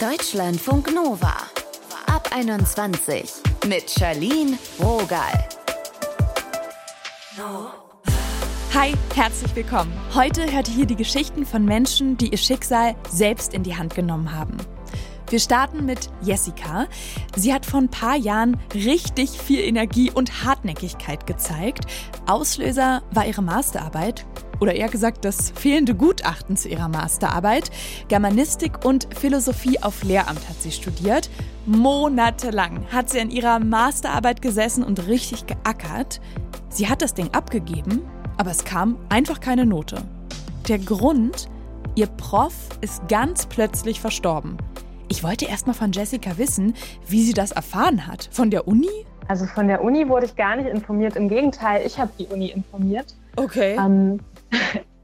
Deutschlandfunk Nova. Ab 21 mit Charlene Rogal. Hi, herzlich willkommen. Heute hört ihr hier die Geschichten von Menschen, die ihr Schicksal selbst in die Hand genommen haben. Wir starten mit Jessica. Sie hat vor ein paar Jahren richtig viel Energie und Hartnäckigkeit gezeigt. Auslöser war ihre Masterarbeit oder eher gesagt das fehlende Gutachten zu ihrer Masterarbeit. Germanistik und Philosophie auf Lehramt hat sie studiert. Monatelang hat sie an ihrer Masterarbeit gesessen und richtig geackert. Sie hat das Ding abgegeben, aber es kam einfach keine Note. Der Grund? Ihr Prof ist ganz plötzlich verstorben. Ich wollte erst mal von Jessica wissen, wie sie das erfahren hat. Von der Uni? Also von der Uni wurde ich gar nicht informiert. Im Gegenteil, ich habe die Uni informiert. Okay. Ähm,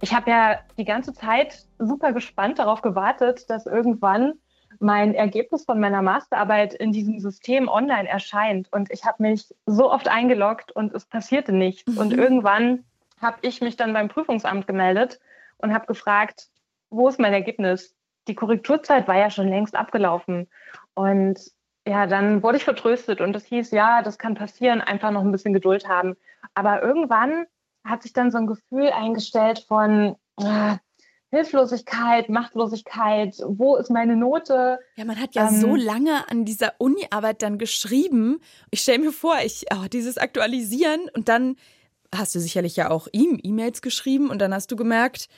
ich habe ja die ganze Zeit super gespannt darauf gewartet, dass irgendwann mein Ergebnis von meiner Masterarbeit in diesem System online erscheint. Und ich habe mich so oft eingeloggt und es passierte nichts. Mhm. Und irgendwann habe ich mich dann beim Prüfungsamt gemeldet und habe gefragt, wo ist mein Ergebnis? Die Korrekturzeit war ja schon längst abgelaufen. Und ja, dann wurde ich vertröstet und es hieß, ja, das kann passieren, einfach noch ein bisschen Geduld haben. Aber irgendwann hat sich dann so ein Gefühl eingestellt von äh, Hilflosigkeit, Machtlosigkeit, wo ist meine Note? Ja, man hat ja ähm, so lange an dieser Uni-Arbeit dann geschrieben. Ich stelle mir vor, ich, oh, dieses Aktualisieren und dann hast du sicherlich ja auch ihm E-Mails geschrieben und dann hast du gemerkt,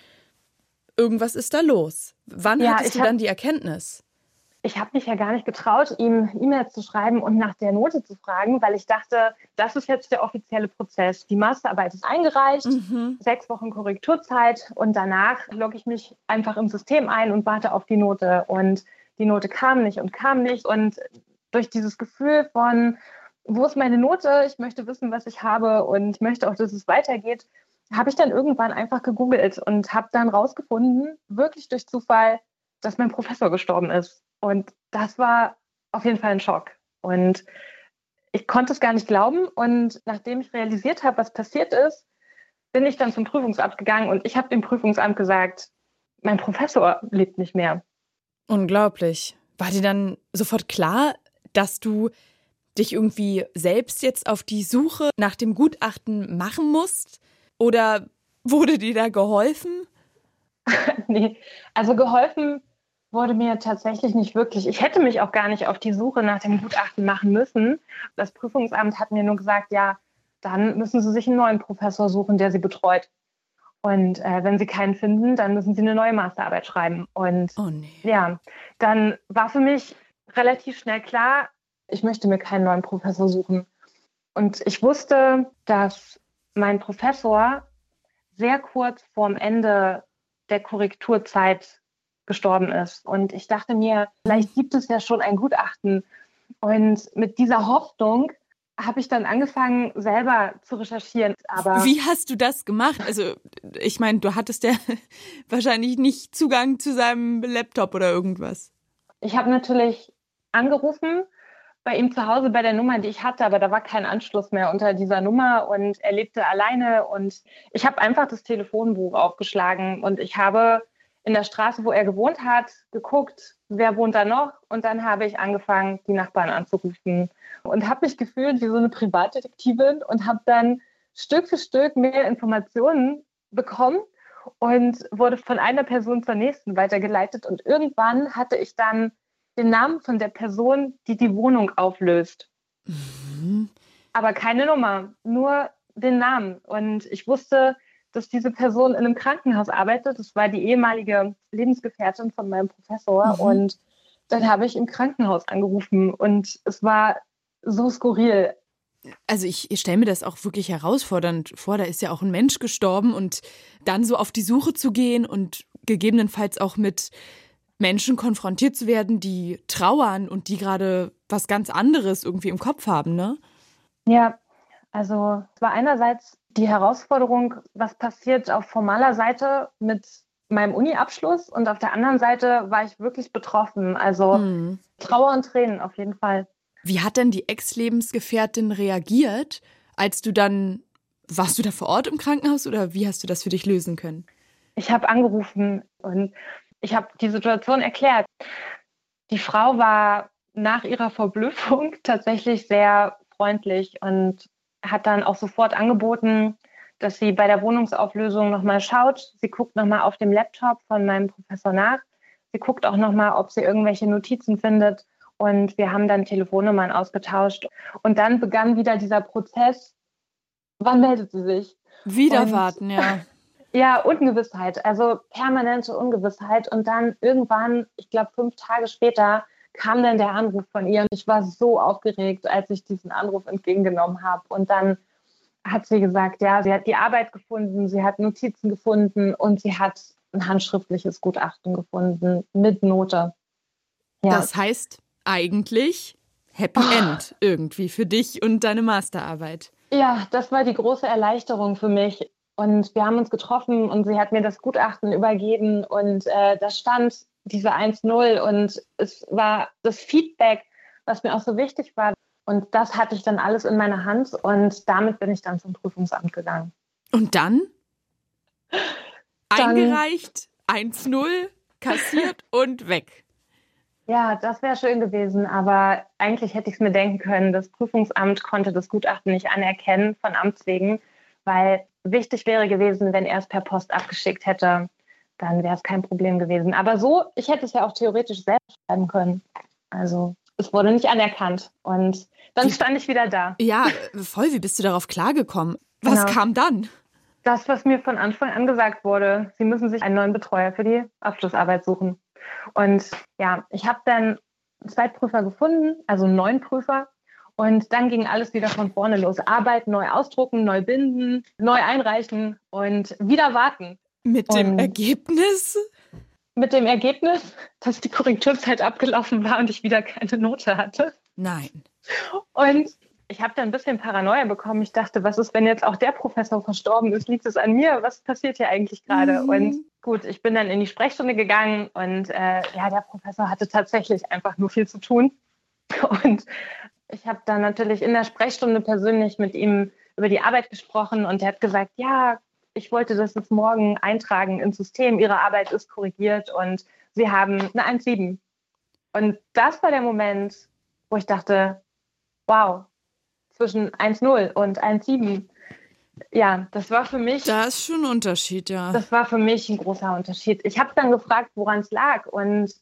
irgendwas ist da los. Wann ja, hattest du dann die Erkenntnis? Ich habe mich ja gar nicht getraut, ihm E-Mails zu schreiben und nach der Note zu fragen, weil ich dachte, das ist jetzt der offizielle Prozess. Die Masterarbeit ist eingereicht, mhm. sechs Wochen Korrekturzeit und danach logge ich mich einfach im System ein und warte auf die Note. Und die Note kam nicht und kam nicht. Und durch dieses Gefühl von, wo ist meine Note? Ich möchte wissen, was ich habe und ich möchte auch, dass es weitergeht, habe ich dann irgendwann einfach gegoogelt und habe dann rausgefunden, wirklich durch Zufall, dass mein Professor gestorben ist. Und das war auf jeden Fall ein Schock. Und ich konnte es gar nicht glauben. Und nachdem ich realisiert habe, was passiert ist, bin ich dann zum Prüfungsamt gegangen und ich habe dem Prüfungsamt gesagt, mein Professor lebt nicht mehr. Unglaublich. War dir dann sofort klar, dass du dich irgendwie selbst jetzt auf die Suche nach dem Gutachten machen musst? Oder wurde dir da geholfen? nee, also geholfen wurde mir tatsächlich nicht wirklich. Ich hätte mich auch gar nicht auf die Suche nach dem Gutachten machen müssen. Das Prüfungsamt hat mir nur gesagt, ja, dann müssen Sie sich einen neuen Professor suchen, der Sie betreut. Und äh, wenn Sie keinen finden, dann müssen Sie eine neue Masterarbeit schreiben. Und oh nee. ja, dann war für mich relativ schnell klar, ich möchte mir keinen neuen Professor suchen. Und ich wusste, dass mein Professor sehr kurz vorm Ende der Korrekturzeit gestorben ist. Und ich dachte mir, vielleicht gibt es ja schon ein Gutachten. Und mit dieser Hoffnung habe ich dann angefangen, selber zu recherchieren. Aber wie hast du das gemacht? Also ich meine, du hattest ja wahrscheinlich nicht Zugang zu seinem Laptop oder irgendwas. Ich habe natürlich angerufen bei ihm zu Hause bei der Nummer, die ich hatte, aber da war kein Anschluss mehr unter dieser Nummer und er lebte alleine und ich habe einfach das Telefonbuch aufgeschlagen und ich habe in der Straße, wo er gewohnt hat, geguckt, wer wohnt da noch. Und dann habe ich angefangen, die Nachbarn anzurufen und habe mich gefühlt wie so eine Privatdetektivin und habe dann Stück für Stück mehr Informationen bekommen und wurde von einer Person zur nächsten weitergeleitet. Und irgendwann hatte ich dann den Namen von der Person, die die Wohnung auflöst. Mhm. Aber keine Nummer, nur den Namen. Und ich wusste, dass diese Person in einem Krankenhaus arbeitet. Das war die ehemalige Lebensgefährtin von meinem Professor. Mhm. Und dann habe ich im Krankenhaus angerufen und es war so skurril. Also ich, ich stelle mir das auch wirklich herausfordernd vor. Da ist ja auch ein Mensch gestorben und dann so auf die Suche zu gehen und gegebenenfalls auch mit Menschen konfrontiert zu werden, die trauern und die gerade was ganz anderes irgendwie im Kopf haben, ne? Ja, also es war einerseits die Herausforderung, was passiert auf formaler Seite mit meinem Uni-Abschluss und auf der anderen Seite war ich wirklich betroffen. Also hm. Trauer und Tränen auf jeden Fall. Wie hat denn die Ex-Lebensgefährtin reagiert, als du dann, warst du da vor Ort im Krankenhaus oder wie hast du das für dich lösen können? Ich habe angerufen und ich habe die Situation erklärt. die Frau war nach ihrer Verblüffung tatsächlich sehr freundlich und hat dann auch sofort angeboten, dass sie bei der Wohnungsauflösung nochmal schaut. Sie guckt nochmal auf dem Laptop von meinem Professor nach. Sie guckt auch nochmal, ob sie irgendwelche Notizen findet. Und wir haben dann Telefonnummern ausgetauscht. Und dann begann wieder dieser Prozess. Wann meldet sie sich? Wieder und, warten, ja. Ja, Ungewissheit, also permanente Ungewissheit. Und dann irgendwann, ich glaube fünf Tage später, kam dann der Anruf von ihr. Und ich war so aufgeregt, als ich diesen Anruf entgegengenommen habe. Und dann hat sie gesagt, ja, sie hat die Arbeit gefunden, sie hat Notizen gefunden und sie hat ein handschriftliches Gutachten gefunden mit Note. Ja. Das heißt eigentlich Happy oh. End irgendwie für dich und deine Masterarbeit. Ja, das war die große Erleichterung für mich. Und wir haben uns getroffen und sie hat mir das Gutachten übergeben und äh, da stand diese 1-0 und es war das Feedback, was mir auch so wichtig war, und das hatte ich dann alles in meiner Hand und damit bin ich dann zum Prüfungsamt gegangen. Und dann? dann Eingereicht, 1-0, kassiert und weg. Ja, das wäre schön gewesen, aber eigentlich hätte ich es mir denken können. Das Prüfungsamt konnte das Gutachten nicht anerkennen von Amts wegen, weil wichtig wäre gewesen, wenn er es per Post abgeschickt hätte, dann wäre es kein Problem gewesen. Aber so, ich hätte es ja auch theoretisch selbst schreiben können. Also es wurde nicht anerkannt. Und dann stand ich wieder da. Ja, voll. Wie bist du darauf klargekommen? Was genau. kam dann? Das, was mir von Anfang an gesagt wurde, Sie müssen sich einen neuen Betreuer für die Abschlussarbeit suchen. Und ja, ich habe dann Zweitprüfer gefunden, also neun Prüfer. Und dann ging alles wieder von vorne los. Arbeit, neu ausdrucken, neu binden, neu einreichen und wieder warten. Mit dem und Ergebnis? mit dem Ergebnis, dass die Korrekturzeit abgelaufen war und ich wieder keine Note hatte. Nein. Und ich habe da ein bisschen Paranoia bekommen. Ich dachte, was ist, wenn jetzt auch der Professor verstorben ist? Liegt es an mir? Was passiert hier eigentlich gerade? Mhm. Und gut, ich bin dann in die Sprechstunde gegangen und äh, ja, der Professor hatte tatsächlich einfach nur viel zu tun. Und ich habe dann natürlich in der Sprechstunde persönlich mit ihm über die Arbeit gesprochen und er hat gesagt, ja, ich wollte das jetzt morgen eintragen ins System, Ihre Arbeit ist korrigiert und Sie haben eine 1,7. Und das war der Moment, wo ich dachte, wow, zwischen 1,0 und 1,7. Ja, das war für mich. Da ist schon ein Unterschied, ja. Das war für mich ein großer Unterschied. Ich habe dann gefragt, woran es lag. Und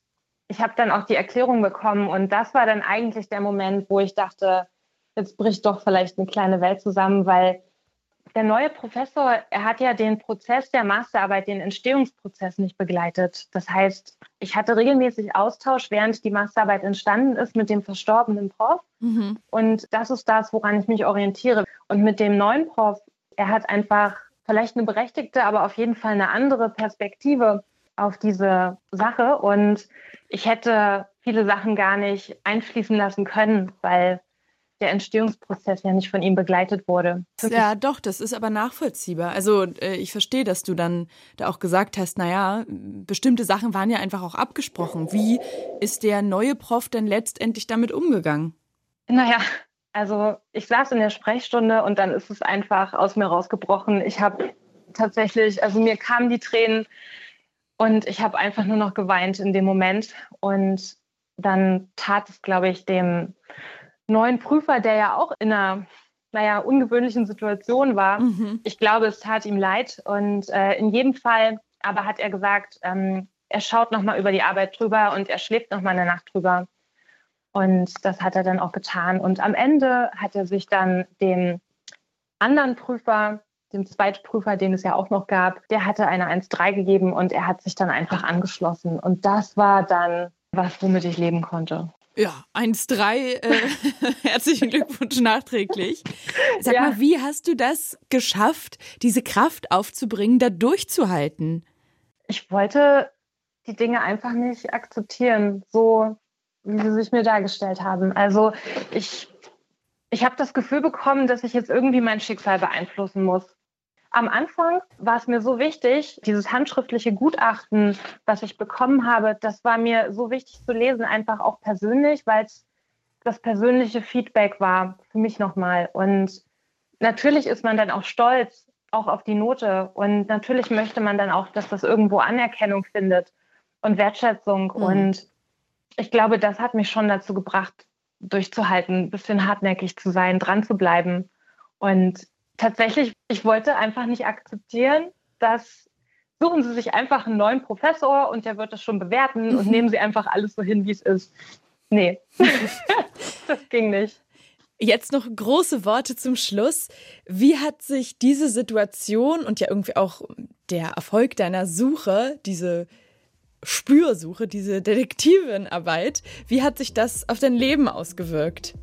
ich habe dann auch die Erklärung bekommen. Und das war dann eigentlich der Moment, wo ich dachte, jetzt bricht doch vielleicht eine kleine Welt zusammen, weil der neue Professor, er hat ja den Prozess der Masterarbeit, den Entstehungsprozess nicht begleitet. Das heißt, ich hatte regelmäßig Austausch, während die Masterarbeit entstanden ist, mit dem verstorbenen Prof. Mhm. Und das ist das, woran ich mich orientiere. Und mit dem neuen Prof, er hat einfach vielleicht eine berechtigte, aber auf jeden Fall eine andere Perspektive auf diese Sache. Und ich hätte viele Sachen gar nicht einfließen lassen können, weil der Entstehungsprozess ja nicht von ihm begleitet wurde. Ja, doch, das ist aber nachvollziehbar. Also äh, ich verstehe, dass du dann da auch gesagt hast, naja, bestimmte Sachen waren ja einfach auch abgesprochen. Wie ist der neue Prof denn letztendlich damit umgegangen? Naja, also ich saß in der Sprechstunde und dann ist es einfach aus mir rausgebrochen. Ich habe tatsächlich, also mir kamen die Tränen und ich habe einfach nur noch geweint in dem Moment. Und dann tat es, glaube ich, dem neuen Prüfer, der ja auch in einer naja, ungewöhnlichen Situation war. Mhm. Ich glaube, es tat ihm leid. Und äh, in jedem Fall aber hat er gesagt, ähm, er schaut nochmal über die Arbeit drüber und er schläft nochmal eine Nacht drüber. Und das hat er dann auch getan. Und am Ende hat er sich dann dem anderen Prüfer, dem Zweitprüfer, den es ja auch noch gab, der hatte eine 1,3 gegeben und er hat sich dann einfach angeschlossen. Und das war dann was, womit ich leben konnte. Ja, 1-3, äh, herzlichen Glückwunsch nachträglich. Sag ja. mal, wie hast du das geschafft, diese Kraft aufzubringen, da durchzuhalten? Ich wollte die Dinge einfach nicht akzeptieren, so wie sie sich mir dargestellt haben. Also ich, ich habe das Gefühl bekommen, dass ich jetzt irgendwie mein Schicksal beeinflussen muss. Am Anfang war es mir so wichtig, dieses handschriftliche Gutachten, was ich bekommen habe, das war mir so wichtig zu lesen, einfach auch persönlich, weil es das persönliche Feedback war für mich nochmal. Und natürlich ist man dann auch stolz, auch auf die Note. Und natürlich möchte man dann auch, dass das irgendwo Anerkennung findet und Wertschätzung. Mhm. Und ich glaube, das hat mich schon dazu gebracht, durchzuhalten, ein bisschen hartnäckig zu sein, dran zu bleiben. Und tatsächlich, ich wollte einfach nicht akzeptieren, dass suchen Sie sich einfach einen neuen Professor und der wird das schon bewerten und nehmen Sie einfach alles so hin, wie es ist. Nee, das ging nicht. Jetzt noch große Worte zum Schluss. Wie hat sich diese Situation und ja irgendwie auch der Erfolg deiner Suche, diese Spürsuche, diese Detektivenarbeit, wie hat sich das auf dein Leben ausgewirkt?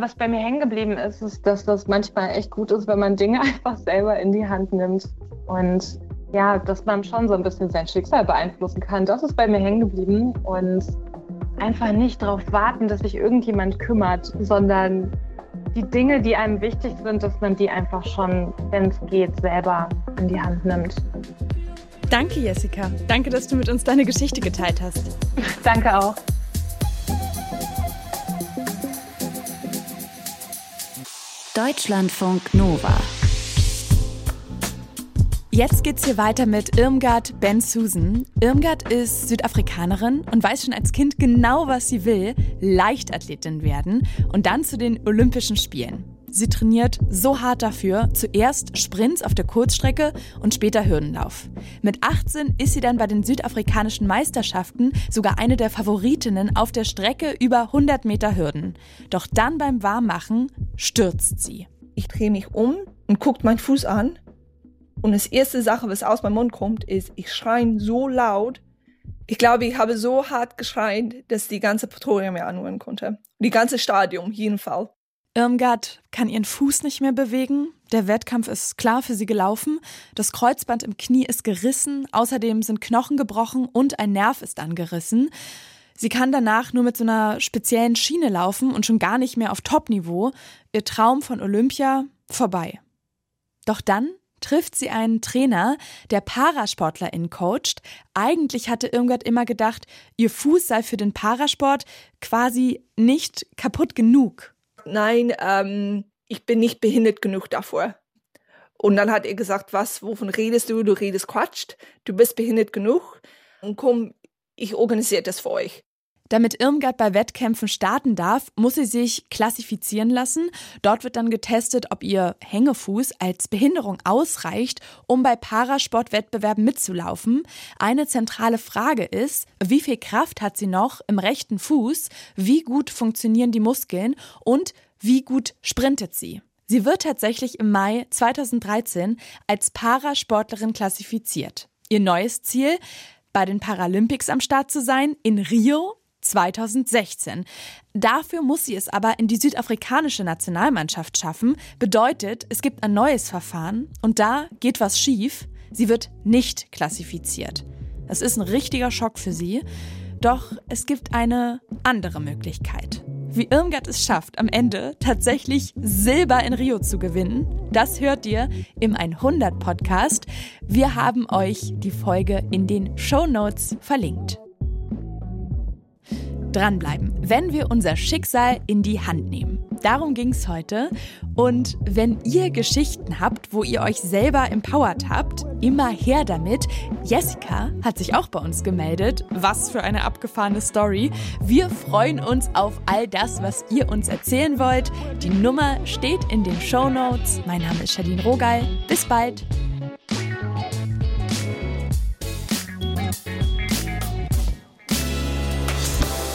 Was bei mir hängen geblieben ist, ist, dass das manchmal echt gut ist, wenn man Dinge einfach selber in die Hand nimmt und ja, dass man schon so ein bisschen sein Schicksal beeinflussen kann. Das ist bei mir hängen geblieben und einfach nicht darauf warten, dass sich irgendjemand kümmert, sondern die Dinge, die einem wichtig sind, dass man die einfach schon, wenn es geht, selber in die Hand nimmt. Danke, Jessica. Danke, dass du mit uns deine Geschichte geteilt hast. Danke auch. Deutschlandfunk Nova. Jetzt geht's hier weiter mit Irmgard Ben Susan. Irmgard ist Südafrikanerin und weiß schon als Kind genau, was sie will: Leichtathletin werden und dann zu den Olympischen Spielen. Sie trainiert so hart dafür, zuerst Sprints auf der Kurzstrecke und später Hürdenlauf. Mit 18 ist sie dann bei den südafrikanischen Meisterschaften sogar eine der Favoritinnen auf der Strecke über 100 Meter Hürden. Doch dann beim Warmmachen stürzt sie. Ich drehe mich um und gucke meinen Fuß an. Und das erste Sache, was aus meinem Mund kommt, ist, ich schreie so laut. Ich glaube, ich habe so hart geschrien, dass die ganze Pretoria mir anhören konnte. Die ganze Stadion, jeden Fall. Irmgard kann ihren Fuß nicht mehr bewegen. Der Wettkampf ist klar für sie gelaufen. Das Kreuzband im Knie ist gerissen. Außerdem sind Knochen gebrochen und ein Nerv ist angerissen. Sie kann danach nur mit so einer speziellen Schiene laufen und schon gar nicht mehr auf Topniveau. Ihr Traum von Olympia vorbei. Doch dann trifft sie einen Trainer, der ParasportlerInnen coacht. Eigentlich hatte Irmgard immer gedacht, ihr Fuß sei für den Parasport quasi nicht kaputt genug nein, ähm, ich bin nicht behindert genug davor. Und dann hat er gesagt, was, wovon redest du? Du redest Quatsch, du bist behindert genug. Und komm, ich organisiere das für euch. Damit Irmgard bei Wettkämpfen starten darf, muss sie sich klassifizieren lassen. Dort wird dann getestet, ob ihr Hängefuß als Behinderung ausreicht, um bei Parasportwettbewerben mitzulaufen. Eine zentrale Frage ist, wie viel Kraft hat sie noch im rechten Fuß, wie gut funktionieren die Muskeln und wie gut sprintet sie. Sie wird tatsächlich im Mai 2013 als Parasportlerin klassifiziert. Ihr neues Ziel, bei den Paralympics am Start zu sein, in Rio 2016. Dafür muss sie es aber in die südafrikanische Nationalmannschaft schaffen. Bedeutet, es gibt ein neues Verfahren und da geht was schief. Sie wird nicht klassifiziert. Das ist ein richtiger Schock für sie. Doch es gibt eine andere Möglichkeit. Wie Irmgard es schafft, am Ende tatsächlich Silber in Rio zu gewinnen, das hört ihr im 100 Podcast. Wir haben euch die Folge in den Show Notes verlinkt dranbleiben, wenn wir unser Schicksal in die Hand nehmen. Darum ging es heute. Und wenn ihr Geschichten habt, wo ihr euch selber empowert habt, immer her damit. Jessica hat sich auch bei uns gemeldet. Was für eine abgefahrene Story. Wir freuen uns auf all das, was ihr uns erzählen wollt. Die Nummer steht in den Show Notes. Mein Name ist Charlene Rogal. Bis bald.